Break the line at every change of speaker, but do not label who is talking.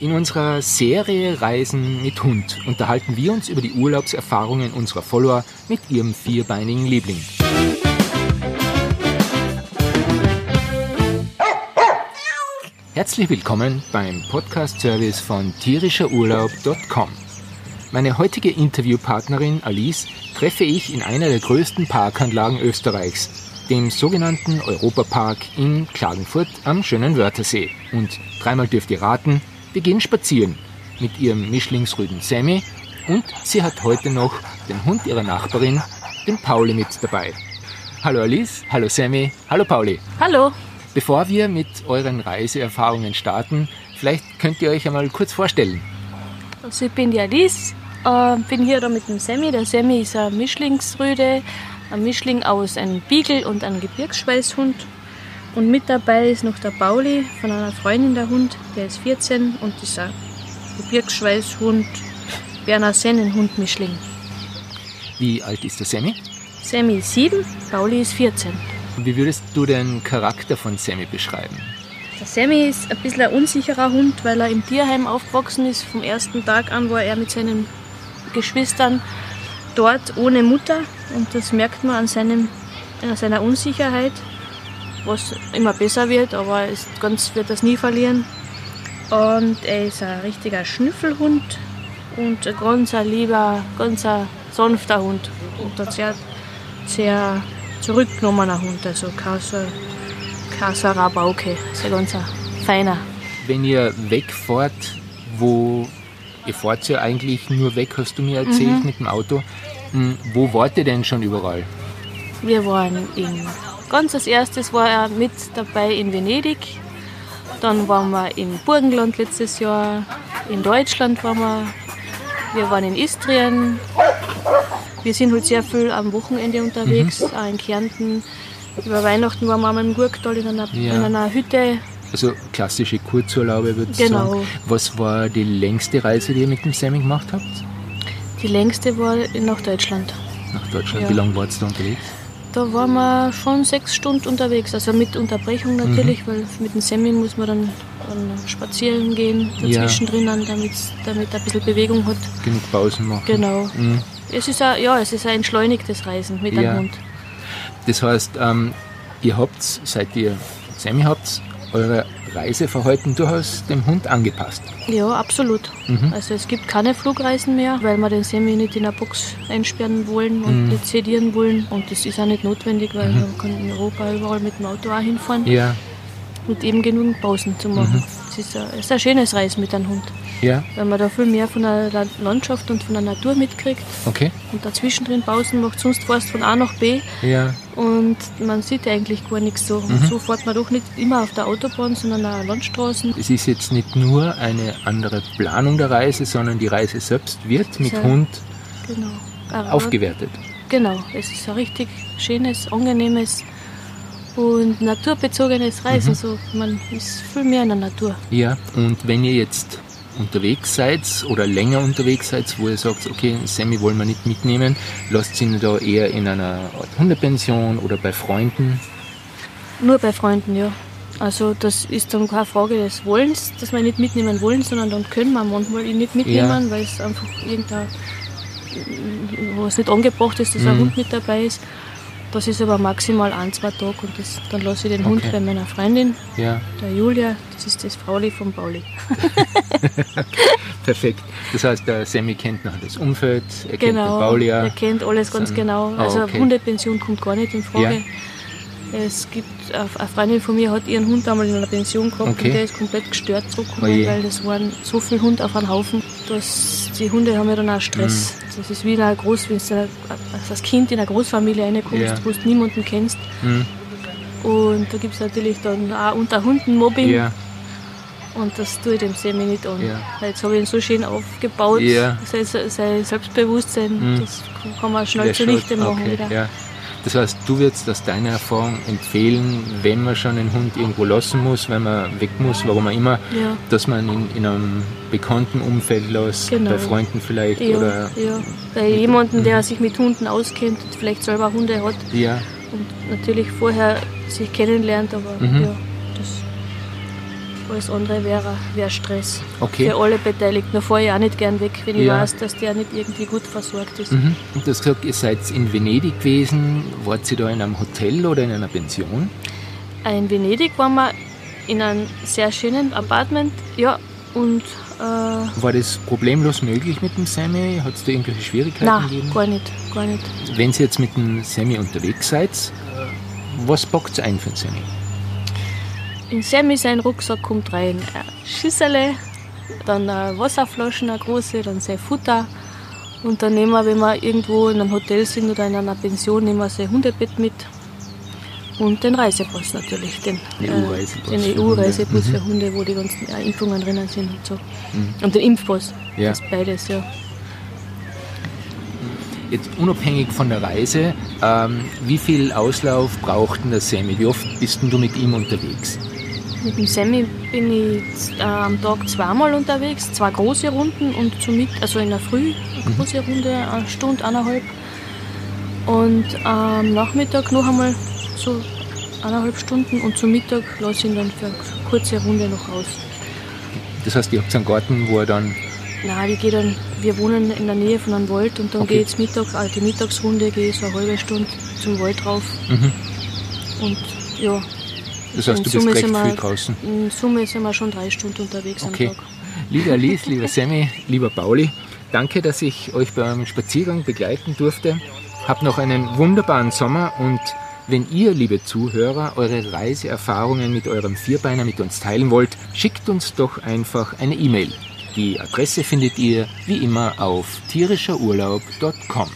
In unserer Serie Reisen mit Hund unterhalten wir uns über die Urlaubserfahrungen unserer Follower mit ihrem vierbeinigen Liebling. Herzlich willkommen beim Podcast-Service von tierischerurlaub.com. Meine heutige Interviewpartnerin Alice treffe ich in einer der größten Parkanlagen Österreichs, dem sogenannten Europapark in Klagenfurt am schönen Wörthersee. Und dreimal dürft ihr raten, wir gehen spazieren mit ihrem Mischlingsrüden Sammy und sie hat heute noch den Hund ihrer Nachbarin, den Pauli, mit dabei. Hallo Alice, hallo Sammy, hallo Pauli.
Hallo.
Bevor wir mit euren Reiseerfahrungen starten, vielleicht könnt ihr euch einmal kurz vorstellen.
Also ich bin die Alice, äh, bin hier da mit dem Sammy. Der Sammy ist ein Mischlingsrüde, ein Mischling aus einem Beagle und einem Gebirgsschweißhund. Und mit dabei ist noch der Pauli von einer Freundin der Hund, der ist 14 und ein Gebirgsschweißhund, Berner Sennenhund-Mischling.
Wie alt ist der Sammy?
Sammy ist 7, Pauli ist 14.
Wie würdest du den Charakter von Sammy beschreiben?
Der Sammy ist ein bisschen ein unsicherer Hund, weil er im Tierheim aufgewachsen ist. Vom ersten Tag an war er mit seinen Geschwistern dort ohne Mutter. Und das merkt man an, seinem, an seiner Unsicherheit, was immer besser wird, aber ist, ganz wird das nie verlieren. Und er ist ein richtiger Schnüffelhund und ein ganz ein lieber, ganz ein sanfter Hund. Und ein sehr, sehr zurückgenommener Hund, also kein so, kein so ein Rabauke, ist ein ganz ein feiner.
Wenn ihr wegfahrt, wo ihr fahrt ja eigentlich nur weg, hast du mir erzählt,
Mhm.
mit dem Auto. Hm, Wo wart ihr denn schon überall?
Wir waren in, ganz als erstes war er mit dabei in Venedig. Dann waren wir im Burgenland letztes Jahr. In Deutschland waren wir. Wir waren in Istrien. Wir sind halt sehr viel am Wochenende unterwegs,
Mhm.
auch in Kärnten. Über Weihnachten waren wir einmal im Gurktal in einer,
Ja.
in einer Hütte.
Also klassische Kurzurlaube, würde ich
Genau.
sagen. Was war die längste Reise, die ihr mit dem Sammy gemacht habt?
Die längste war nach Deutschland.
Nach Deutschland.
Ja.
Wie lange wart ihr da unterwegs?
Da waren wir schon sechs Stunden unterwegs, also mit Unterbrechung natürlich, weil mit dem Semi muss man dann, dann spazieren gehen,
Ja.
dazwischen drinnen, damit damit er ein bisschen Bewegung hat.
Genug Pausen machen.
Genau.
Mhm.
Es ist ein, ja, es ist ein entschleunigtes Reisen mit
Ja.
einem Hund.
Das heißt, ähm, ihr habt, seit ihr Sammy habt, eure Reiseverhalten durchaus dem Hund angepasst.
Ja, absolut.
Mhm.
Also es gibt keine Flugreisen mehr, weil wir den Semi nicht in eine Box einsperren wollen und
Mhm.
nicht sedieren wollen. Und das ist auch nicht notwendig, weil man kann in Europa überall mit dem Auto auch hinfahren
Ja,
und eben genug Pausen zu machen. Es ist, ein, es ist ein schönes Reisen mit einem Hund.
ja,
weil man da viel mehr von der La- Landschaft und von der Natur mitkriegt
okay.
und dazwischen drin Pausen macht, sonst fährst von A nach B
Ja,
und man sieht eigentlich gar nichts so.
Mhm.
So fährt man doch nicht immer auf der Autobahn, sondern auch Landstraßen.
es ist jetzt nicht nur eine andere Planung der Reise, sondern die Reise selbst wird mit
So.
Hund
Genau.
Aufgewertet.
Genau, es ist ein richtig schönes, angenehmes und naturbezogenes Reisen.
Mhm.
So, man ist viel mehr in der Natur.
Ja, und wenn ihr jetzt unterwegs seid oder länger unterwegs seid, wo ihr sagt, okay, Sammy wollen wir nicht mitnehmen, lasst ihn da eher in einer Art Hundepension oder bei Freunden.
Nur bei Freunden, ja. Also das ist dann keine Frage des Wollens, dass wir ihn nicht mitnehmen wollen, sondern dann können wir manchmal ihn nicht mitnehmen, weil es einfach irgendein, wo es nicht angebracht ist, dass ein
Mhm.
Hund mit dabei ist. Das ist aber maximal ein, zwei Tage und das, dann lasse ich den Hund
Okay.
bei meiner Freundin,
Ja,
der Julia, das ist das Frauli von Pauli.
perfekt. Das heißt, der Sammy kennt noch das Umfeld, er kennt den
Genau,
Paulia.
er kennt alles ganz genau.
Ah,
Also
okay.
Hundepension kommt gar nicht in Frage. Es gibt, eine Freundin von mir hat ihren Hund einmal in einer Pension gehabt
Okay.
und der ist komplett gestört zurückgekommen,
Oje.
weil das waren so viele Hunde auf einen Haufen, dass die Hunde haben ja dann auch Stress.
Mhm.
Das ist wie in einer Groß, wenn du als Kind in eine Großfamilie reinkommst,
Ja.
wo du niemanden kennst.
Hm,
Und da gibt es natürlich dann auch unter Hunden Mobbing
ja,
und das tue ich dem Semi nicht an.
Ja.
Jetzt habe ich ihn so schön aufgebaut, sein, sein Selbstbewusstsein,
Mhm.
das kann man schnell
der
zunichte machen
okay,
wieder.
Das heißt, du würdest aus deiner Erfahrung empfehlen, wenn man schon einen Hund irgendwo lassen muss, wenn man weg muss, warum auch immer,
Ja.
dass man ihn in einem bekannten Umfeld lässt,
Genau.
bei Freunden vielleicht
Ja,
oder
ja. Bei jemandem, der sich mit Hunden auskennt und vielleicht selber Hunde hat
ja,
und natürlich vorher sich kennenlernt, aber
Mhm.
ja, das Alles andere wäre wär Stress.
Okay.
Für alle Beteiligten. Da fahre ich auch nicht gern weg, wenn ich
Ja.
weiß, dass der nicht irgendwie gut versorgt ist.
Mhm. Und du hast gesagt, ihr seid in Venedig gewesen. Wart ihr da in einem Hotel oder in einer Pension?
In Venedig waren wir in einem sehr schönen Apartment. Ja, und äh,
War das problemlos möglich mit dem Semi? Hat es da irgendwelche Schwierigkeiten
nein,
gegeben?
gar nicht, gar nicht.
Wenn ihr jetzt mit dem Semi unterwegs seid, äh, was packt ihr ein für ein Semi?
In Sammy sein Rucksack kommt rein ein Schüssele, dann eine Wasserflaschen, eine große, dann sein Futter. Und dann nehmen wir, wenn wir irgendwo in einem Hotel sind oder in einer Pension, nehmen wir sein Hundebett mit. Und den Reisepass natürlich, den
Den
äh,
EU-Reisepass
den
für
EU-Reisepass
Hunde.
wo die ganzen Impfungen drinnen sind und so. Und den Impfpass,
Ja.
das beides, ja.
Jetzt unabhängig von der Reise, ähm, wie viel Auslauf braucht denn der Semi? Wie oft bist denn du mit ihm unterwegs?
Mit dem Sammy bin ich äh, am Tag zweimal unterwegs, zwei große Runden und zum Mit also in der Früh eine große Runde, eine Stunde, eineinhalb. Und am Nachmittag noch einmal so eineinhalb Stunden und zum Mittag lasse ich ihn dann für eine kurze Runde noch aus.
Das heißt, ihr habt einen Garten, wo er dann
Nein, ich gehe dann, wir wohnen in der Nähe von einem Wald und dann
Okay.
gehe ich Mittag, also die Mittagsrunde, gehe ich so eine halbe Stunde zum Wald rauf.
Mhm.
Und ja.
Das heißt,
in
du bist
Summe
recht
sind wir-
viel draußen.
In Summe sind wir schon drei Stunden unterwegs
Okay.
am Tag.
Liebe Alice, lieber Sammy, lieber Pauli, danke, dass ich euch beim Spaziergang begleiten durfte. Habt noch einen wunderbaren Sommer und wenn ihr, liebe Zuhörer, eure Reiseerfahrungen mit eurem Vierbeiner mit uns teilen wollt, schickt uns doch einfach eine E-Mail. Die Adresse findet ihr wie immer auf tierischerurlaub.com.